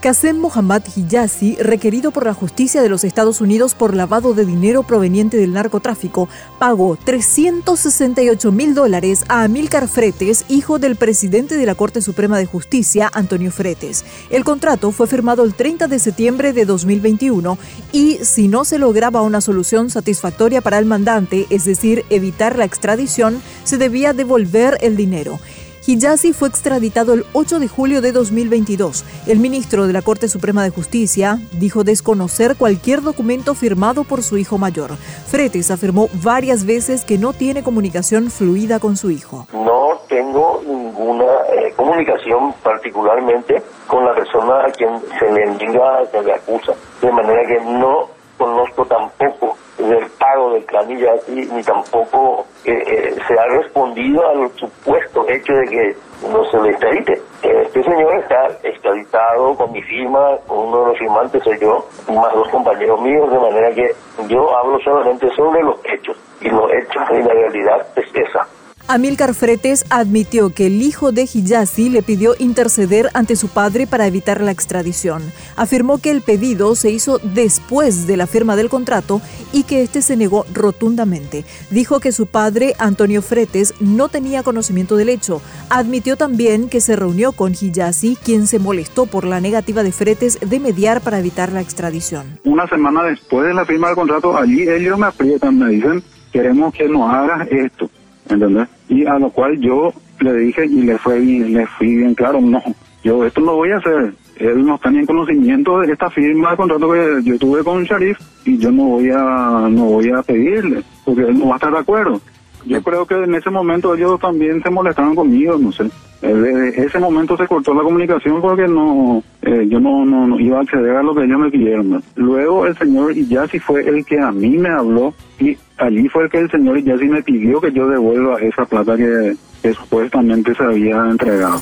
Qasem Mohammad Hijazi, requerido por la justicia de los Estados Unidos por lavado de dinero proveniente del narcotráfico, pagó 368 mil dólares a Amílcar Fretes, hijo del presidente de la Corte Suprema de Justicia, Antonio Fretes. El contrato fue firmado el 30 de septiembre de 2021 y, si no se lograba una solución satisfactoria para el mandante, es decir, evitar la extradición, se debía devolver el dinero. Hijazi fue extraditado el 8 de julio de 2022. El ministro de la Corte Suprema de Justicia dijo desconocer cualquier documento firmado por su hijo mayor. Fretes afirmó varias veces que no tiene comunicación fluida con su hijo. No tengo ninguna eh, comunicación particularmente con la persona a quien se le se le acusa. De manera que no conozco tampoco del pago del planilla aquí, ni tampoco eh, eh, se ha respondido al supuesto hecho de que no se le extradite. Este señor está extraditado con mi firma, con uno de los firmantes soy yo, más dos compañeros míos, de manera que yo hablo solamente sobre los hechos, y los hechos y la realidad es esa. Amílcar Fretes admitió que el hijo de Hijazi le pidió interceder ante su padre para evitar la extradición. Afirmó que el pedido se hizo después de la firma del contrato y que este se negó rotundamente. Dijo que su padre, Antonio Fretes, no tenía conocimiento del hecho. Admitió también que se reunió con Hijazi, quien se molestó por la negativa de Fretes de mediar para evitar la extradición. Una semana después de la firma del contrato, allí ellos me aprietan, me dicen, queremos que nos hagas esto ¿entendés? Y a lo cual yo le dije y le fue bien, le fui bien claro, no, yo esto no voy a hacer. Él no está ni en conocimiento de esta firma de contrato que yo tuve con Sharif y yo no voy a no voy a pedirle porque él no va a estar de acuerdo. Yo creo que en ese momento ellos también se molestaron conmigo, no sé. En ese momento se cortó la comunicación porque no eh, yo no, no, iba a acceder a lo que ellos me pidieron. Luego el señor Iyasi fue el que a mí me habló y allí fue el que el señor Iyasi me pidió que yo devuelva esa plata que supuestamente se había entregado.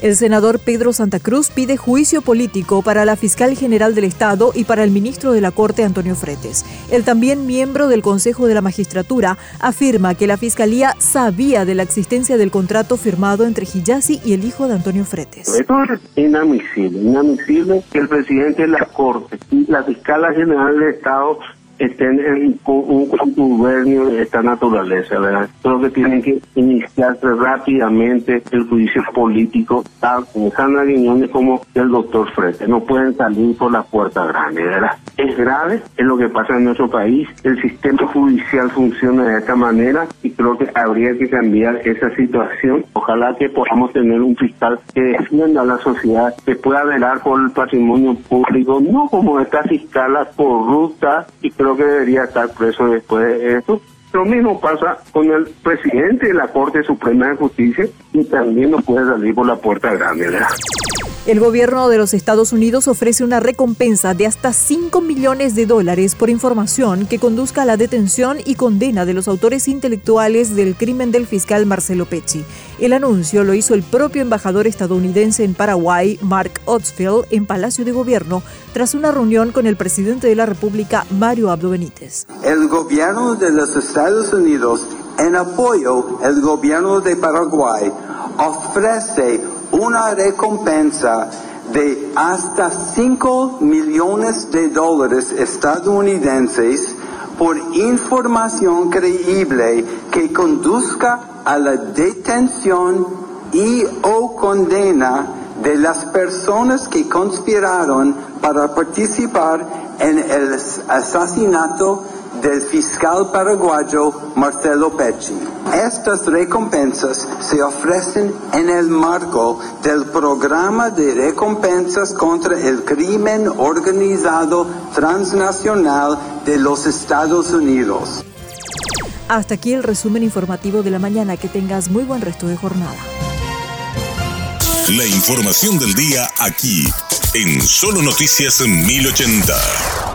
El senador Pedro Santa Cruz pide juicio político para la fiscal general del Estado y para el ministro de la Corte, Antonio Fretes. El también miembro del Consejo de la Magistratura afirma que la fiscalía sabía de la existencia del contrato firmado entre Hijazi y el hijo de Antonio Fretes. Esto es inadmisible, inadmisible que el presidente de la Corte y la fiscal general del Estado estén en un contubernio de esta naturaleza, ¿verdad? Creo que tienen que iniciarse rápidamente el juicio político, tal como Sandra Guiñones como el doctor Frete. No pueden salir por la puerta grande, ¿verdad? Es grave, es lo que pasa en nuestro país. El sistema judicial funciona de esta manera y creo que habría que cambiar esa situación. Ojalá que podamos tener un fiscal que defienda a la sociedad, que pueda velar por el patrimonio público, no como esta fiscal corrupta y creo que debería estar preso después de esto. Lo mismo pasa con el presidente de la Corte Suprema de Justicia y también no puede salir por la puerta grande. El gobierno de los Estados Unidos ofrece una recompensa de hasta 5 millones de dólares por información que conduzca a la detención y condena de los autores intelectuales del crimen del fiscal Marcelo Pecci. El anuncio lo hizo el propio embajador estadounidense en Paraguay, Mark Otsfield, en Palacio de Gobierno, tras una reunión con el presidente de la República, Mario Abdo Benítez. El gobierno de los Estados Unidos, en apoyo al gobierno de Paraguay, ofrece una recompensa de hasta 5 millones de dólares estadounidenses por información creíble que conduzca a la detención y o condena de las personas que conspiraron para participar en el asesinato del fiscal paraguayo Marcelo Pecci. Estas recompensas se ofrecen en el marco del programa de recompensas contra el crimen organizado transnacional de los Estados Unidos. Hasta aquí el resumen informativo de la mañana. Que tengas muy buen resto de jornada. La información del día aquí, en Solo Noticias 1080.